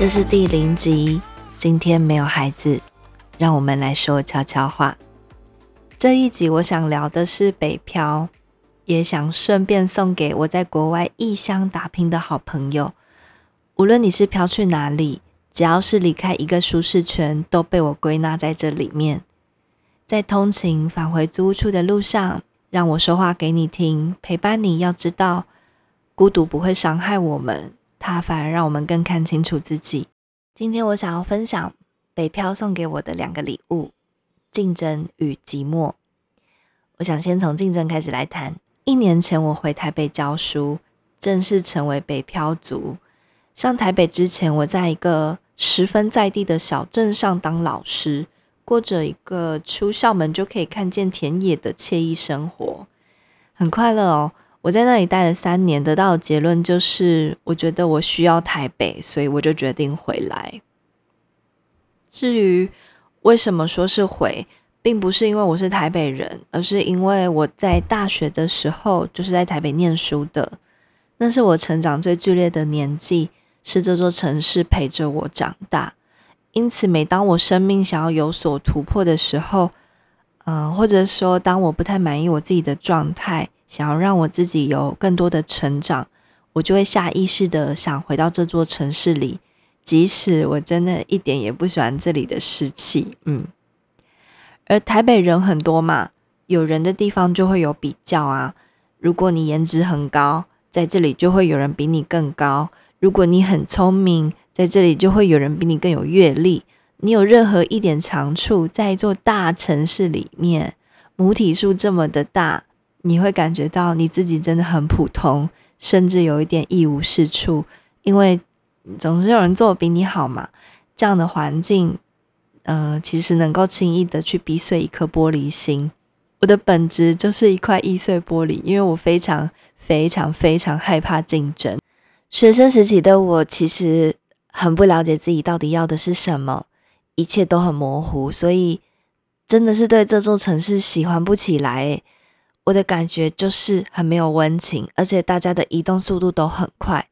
这是第零集，今天没有孩子，让我们来说悄悄话。这一集我想聊的是北漂，也想顺便送给我在国外异乡打拼的好朋友。无论你是飘去哪里，只要是离开一个舒适圈，都被我归纳在这里面。在通勤返回租屋处的路上，让我说话给你听，陪伴你。要知道，孤独不会伤害我们。它反而让我们更看清楚自己。今天我想要分享北漂送给我的两个礼物：竞争与寂寞。我想先从竞争开始来谈。一年前我回台北教书，正式成为北漂族。上台北之前，我在一个十分在地的小镇上当老师，过着一个出校门就可以看见田野的惬意生活，很快乐哦。我在那里待了三年，得到的结论就是，我觉得我需要台北，所以我就决定回来。至于为什么说是回，并不是因为我是台北人，而是因为我在大学的时候就是在台北念书的，那是我成长最剧烈的年纪，是这座城市陪着我长大。因此，每当我生命想要有所突破的时候，呃，或者说当我不太满意我自己的状态，想要让我自己有更多的成长，我就会下意识的想回到这座城市里，即使我真的一点也不喜欢这里的湿气。嗯，而台北人很多嘛，有人的地方就会有比较啊。如果你颜值很高，在这里就会有人比你更高；如果你很聪明，在这里就会有人比你更有阅历。你有任何一点长处，在一座大城市里面，母体数这么的大。你会感觉到你自己真的很普通，甚至有一点一无是处，因为总是有人做比你好嘛。这样的环境，呃，其实能够轻易的去逼碎一颗玻璃心。我的本质就是一块易碎玻璃，因为我非常非常非常害怕竞争。学生时期的我其实很不了解自己到底要的是什么，一切都很模糊，所以真的是对这座城市喜欢不起来。我的感觉就是很没有温情，而且大家的移动速度都很快，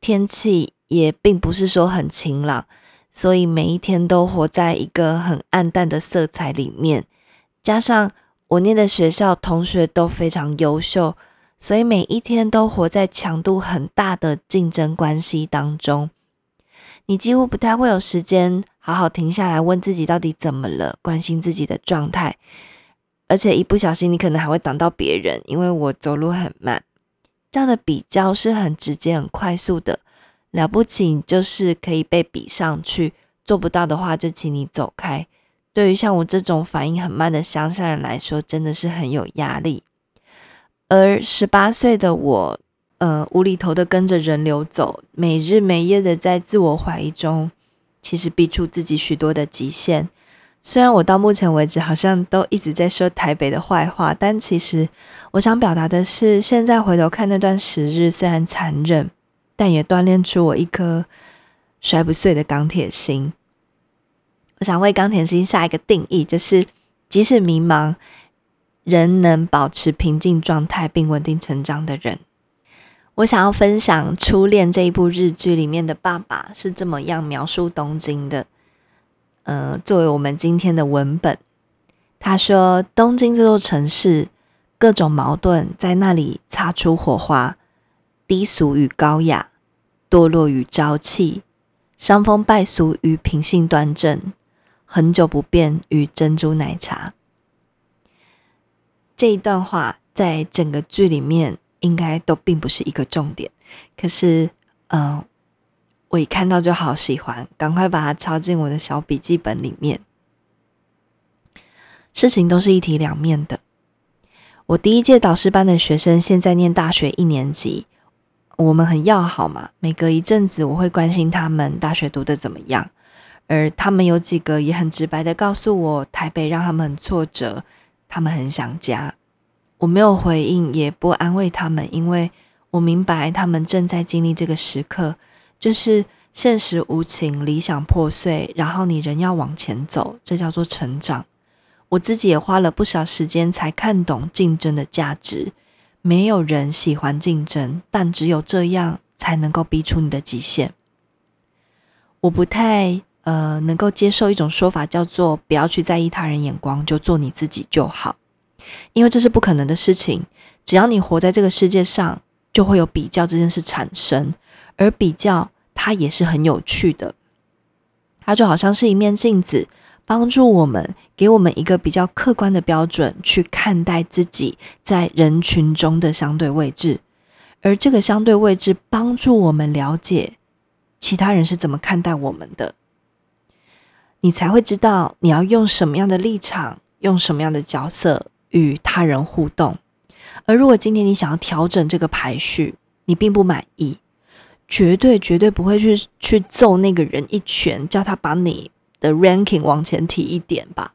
天气也并不是说很晴朗，所以每一天都活在一个很暗淡的色彩里面。加上我念的学校同学都非常优秀，所以每一天都活在强度很大的竞争关系当中。你几乎不太会有时间好好停下来问自己到底怎么了，关心自己的状态。而且一不小心，你可能还会挡到别人，因为我走路很慢。这样的比较是很直接、很快速的。了不起就是可以被比上去，做不到的话就请你走开。对于像我这种反应很慢的乡下人来说，真的是很有压力。而十八岁的我，呃，无厘头的跟着人流走，每日每夜的在自我怀疑中，其实逼出自己许多的极限。虽然我到目前为止好像都一直在说台北的坏话，但其实我想表达的是，现在回头看那段时日，虽然残忍，但也锻炼出我一颗摔不碎的钢铁心。我想为钢铁心下一个定义，就是即使迷茫，仍能保持平静状态并稳定成长的人。我想要分享《初恋》这一部日剧里面的爸爸是这么样描述东京的。呃，作为我们今天的文本，他说：“东京这座城市，各种矛盾在那里擦出火花，低俗与高雅，堕落与朝气，伤风败俗与品性端正，很久不变与珍珠奶茶。”这一段话在整个剧里面应该都并不是一个重点，可是，嗯。我一看到就好喜欢，赶快把它抄进我的小笔记本里面。事情都是一体两面的。我第一届导师班的学生现在念大学一年级，我们很要好嘛。每隔一阵子，我会关心他们大学读的怎么样，而他们有几个也很直白的告诉我，台北让他们很挫折，他们很想家。我没有回应，也不安慰他们，因为我明白他们正在经历这个时刻，就是现实无情，理想破碎，然后你仍要往前走，这叫做成长。我自己也花了不少时间才看懂竞争的价值。没有人喜欢竞争，但只有这样才能够逼出你的极限。我不太呃能够接受一种说法，叫做不要去在意他人眼光，就做你自己就好，因为这是不可能的事情。只要你活在这个世界上，就会有比较这件事产生，而比较它也是很有趣的，它就好像是一面镜子。帮助我们，给我们一个比较客观的标准去看待自己在人群中的相对位置，而这个相对位置帮助我们了解其他人是怎么看待我们的，你才会知道你要用什么样的立场，用什么样的角色与他人互动。而如果今天你想要调整这个排序，你并不满意，绝对绝对不会去去揍那个人一拳，叫他把你。的 ranking 往前提一点吧，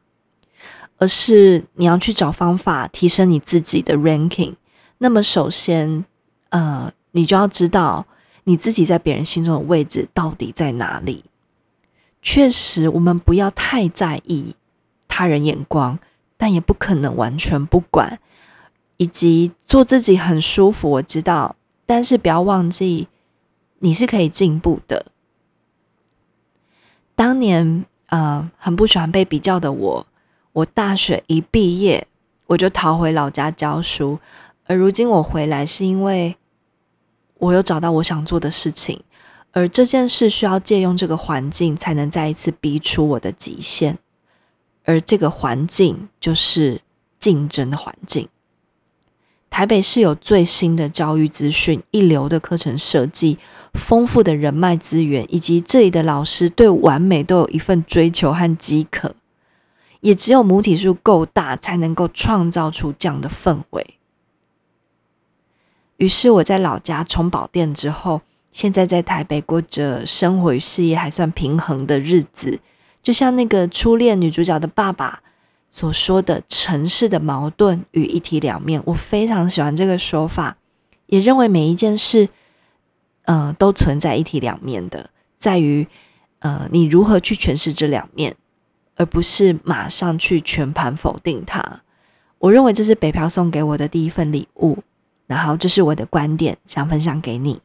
而是你要去找方法提升你自己的 ranking。那么首先，呃，你就要知道你自己在别人心中的位置到底在哪里。确实，我们不要太在意他人眼光，但也不可能完全不管，以及做自己很舒服。我知道，但是不要忘记，你是可以进步的。当年。呃，很不喜欢被比较的我，我大学一毕业我就逃回老家教书，而如今我回来是因为我有找到我想做的事情，而这件事需要借用这个环境才能再一次逼出我的极限，而这个环境就是竞争的环境。台北市有最新的教育资讯、一流的课程设计、丰富的人脉资源，以及这里的老师对完美都有一份追求和饥渴。也只有母体数够大，才能够创造出这样的氛围。于是我在老家充饱电之后，现在在台北过着生活与事业还算平衡的日子，就像那个初恋女主角的爸爸。所说的城市的矛盾与一体两面，我非常喜欢这个说法，也认为每一件事，呃，都存在一体两面的，在于，呃，你如何去诠释这两面，而不是马上去全盘否定它。我认为这是北漂送给我的第一份礼物，然后这是我的观点，想分享给你。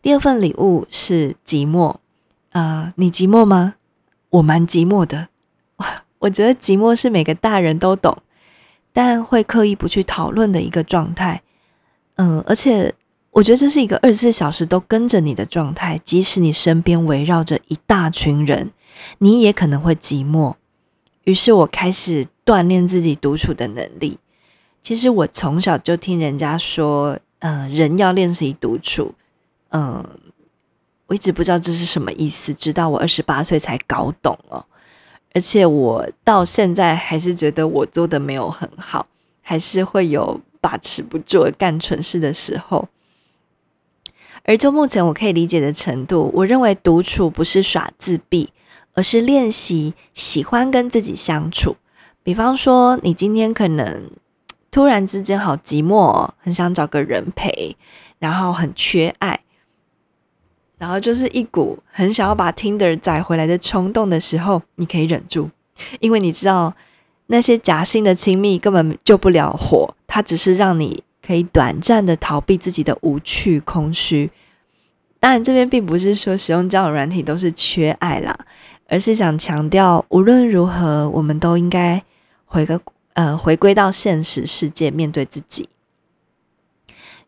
第二份礼物是寂寞，呃，你寂寞吗？我蛮寂寞的。我觉得寂寞是每个大人都懂，但会刻意不去讨论的一个状态。嗯，而且我觉得这是一个二十四小时都跟着你的状态，即使你身边围绕着一大群人，你也可能会寂寞。于是我开始锻炼自己独处的能力。其实我从小就听人家说，嗯，人要练习独处。嗯，我一直不知道这是什么意思，直到我二十八岁才搞懂了。而且我到现在还是觉得我做的没有很好，还是会有把持不住、干蠢事的时候。而就目前我可以理解的程度，我认为独处不是耍自闭，而是练习喜欢跟自己相处。比方说，你今天可能突然之间好寂寞，很想找个人陪，然后很缺爱。然后就是一股很想要把 Tinder 载回来的冲动的时候，你可以忍住，因为你知道那些假性的亲密根本救不了火，它只是让你可以短暂的逃避自己的无趣空虚。当然，这边并不是说使用交友软体都是缺爱啦，而是想强调，无论如何，我们都应该回个呃回归到现实世界，面对自己。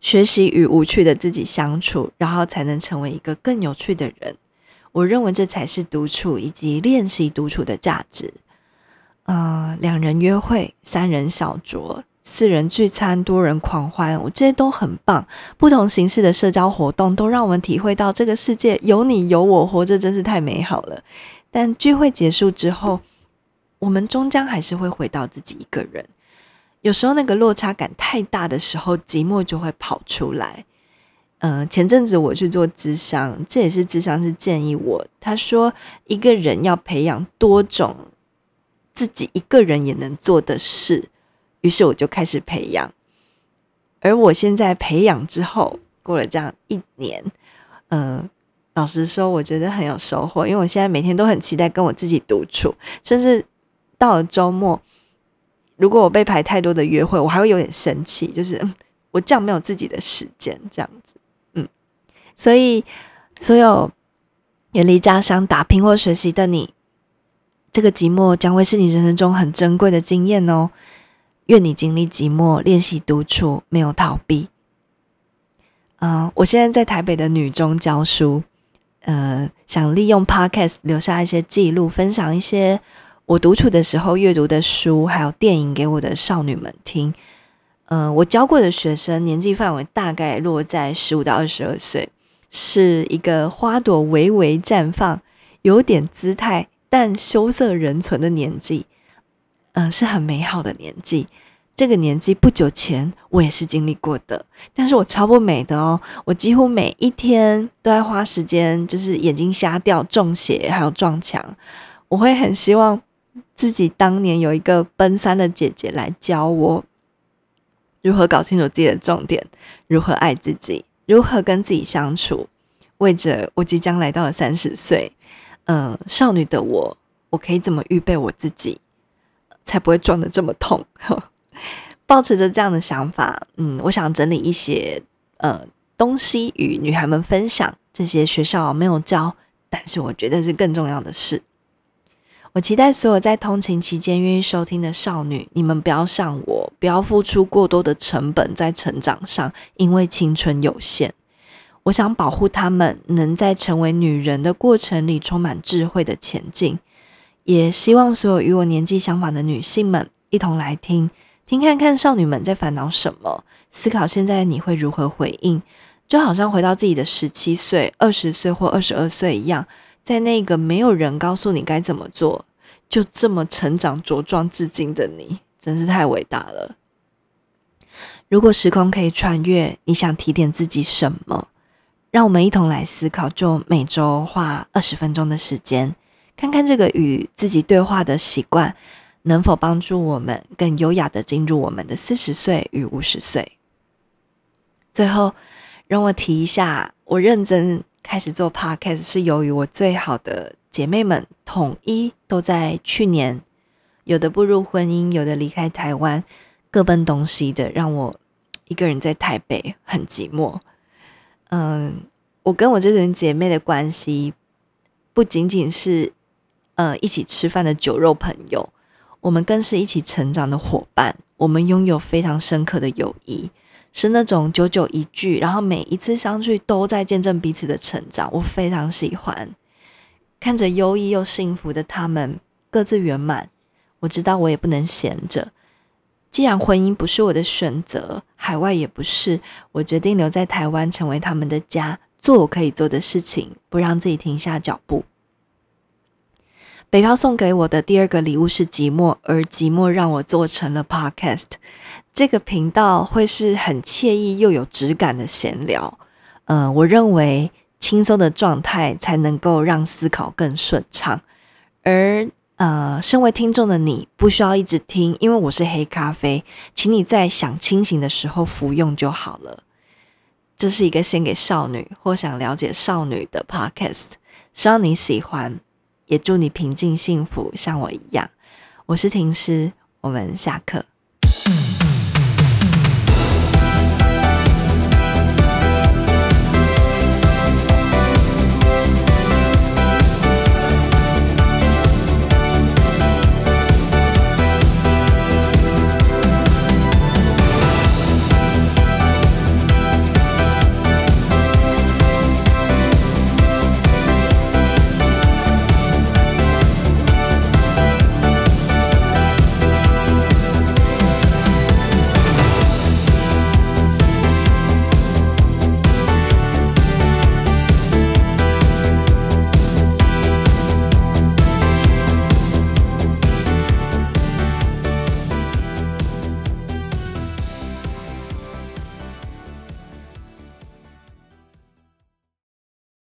学习与无趣的自己相处，然后才能成为一个更有趣的人。我认为这才是独处以及练习独处的价值。呃，两人约会、三人小酌、四人聚餐、多人狂欢，我这些都很棒。不同形式的社交活动都让我们体会到这个世界有你有我，活着真是太美好了。但聚会结束之后，我们终将还是会回到自己一个人。有时候那个落差感太大的时候，寂寞就会跑出来。嗯，前阵子我去做智商，这也是智商是建议我，他说一个人要培养多种自己一个人也能做的事，于是我就开始培养。而我现在培养之后，过了这样一年，嗯，老实说，我觉得很有收获，因为我现在每天都很期待跟我自己独处，甚至到了周末，如果我被排太多的约会，我还会有点生气，就是我这样没有自己的时间，这样子，嗯，所以所有远离家乡打拼或学习的你，这个寂寞将会是你人生中很珍贵的经验哦。愿你经历寂寞，练习独处，没有逃避。嗯，我现在在台北的女中教书，呃，想利用 Podcast 留下一些记录，分享一些我独处的时候阅读的书，还有电影给我的少女们听。嗯，我教过的学生年纪范围大概落在十五到二十二岁，是一个花朵微微绽放、有点姿态但羞涩仍存的年纪。嗯，是很美好的年纪。这个年纪不久前我也是经历过的，但是我超不美的哦。我几乎每一天都在花时间，就是眼睛瞎掉、中邪，还有撞墙。我会很希望自己当年有一个奔三的姐姐来教我如何搞清楚自己的重点，如何爱自己，如何跟自己相处。为着我即将来到了三十岁，呃，少女的我，我可以怎么预备我自己？才不会撞得这么痛。保持着这样的想法，嗯，我想整理一些呃东西与女孩们分享。这些学校没有教，但是我觉得是更重要的事。我期待所有在通勤期间愿意收听的少女，你们不要像我，不要付出过多的成本在成长上，因为青春有限。我想保护她们，能在成为女人的过程里充满智慧的前进。也希望所有与我年纪相仿的女性们一同来听，听看看少女们在烦恼什么，思考现在你会如何回应，就好像回到自己的十七岁、二十岁或二十二岁一样，在那个没有人告诉你该怎么做，就这么成长茁壮至今的你，真是太伟大了。如果时空可以穿越，你想提点自己什么？让我们一同来思考，就每周花二十分钟的时间。看看这个与自己对话的习惯，能否帮助我们更优雅的进入我们的四十岁与五十岁。最后，让我提一下，我认真开始做 podcast 是由于我最好的姐妹们统一都在去年，有的步入婚姻，有的离开台湾，各奔东西的，让我一个人在台北很寂寞。嗯，我跟我这群姐妹的关系不仅仅是。呃，一起吃饭的酒肉朋友，我们更是一起成长的伙伴。我们拥有非常深刻的友谊，是那种久久一聚，然后每一次相聚都在见证彼此的成长。我非常喜欢看着优异又幸福的他们各自圆满。我知道我也不能闲着。既然婚姻不是我的选择，海外也不是，我决定留在台湾，成为他们的家，做我可以做的事情，不让自己停下脚步。北漂送给我的第二个礼物是寂寞，而寂寞让我做成了 podcast。这个频道会是很惬意又有质感的闲聊。嗯，我认为轻松的状态才能够让思考更顺畅。而呃，身为听众的你，不需要一直听，因为我是黑咖啡，请你在想清醒的时候服用就好了。这是一个献给少女或想了解少女的 podcast，希望你喜欢。也祝你平静幸福，像我一样。我是婷师，我们下课。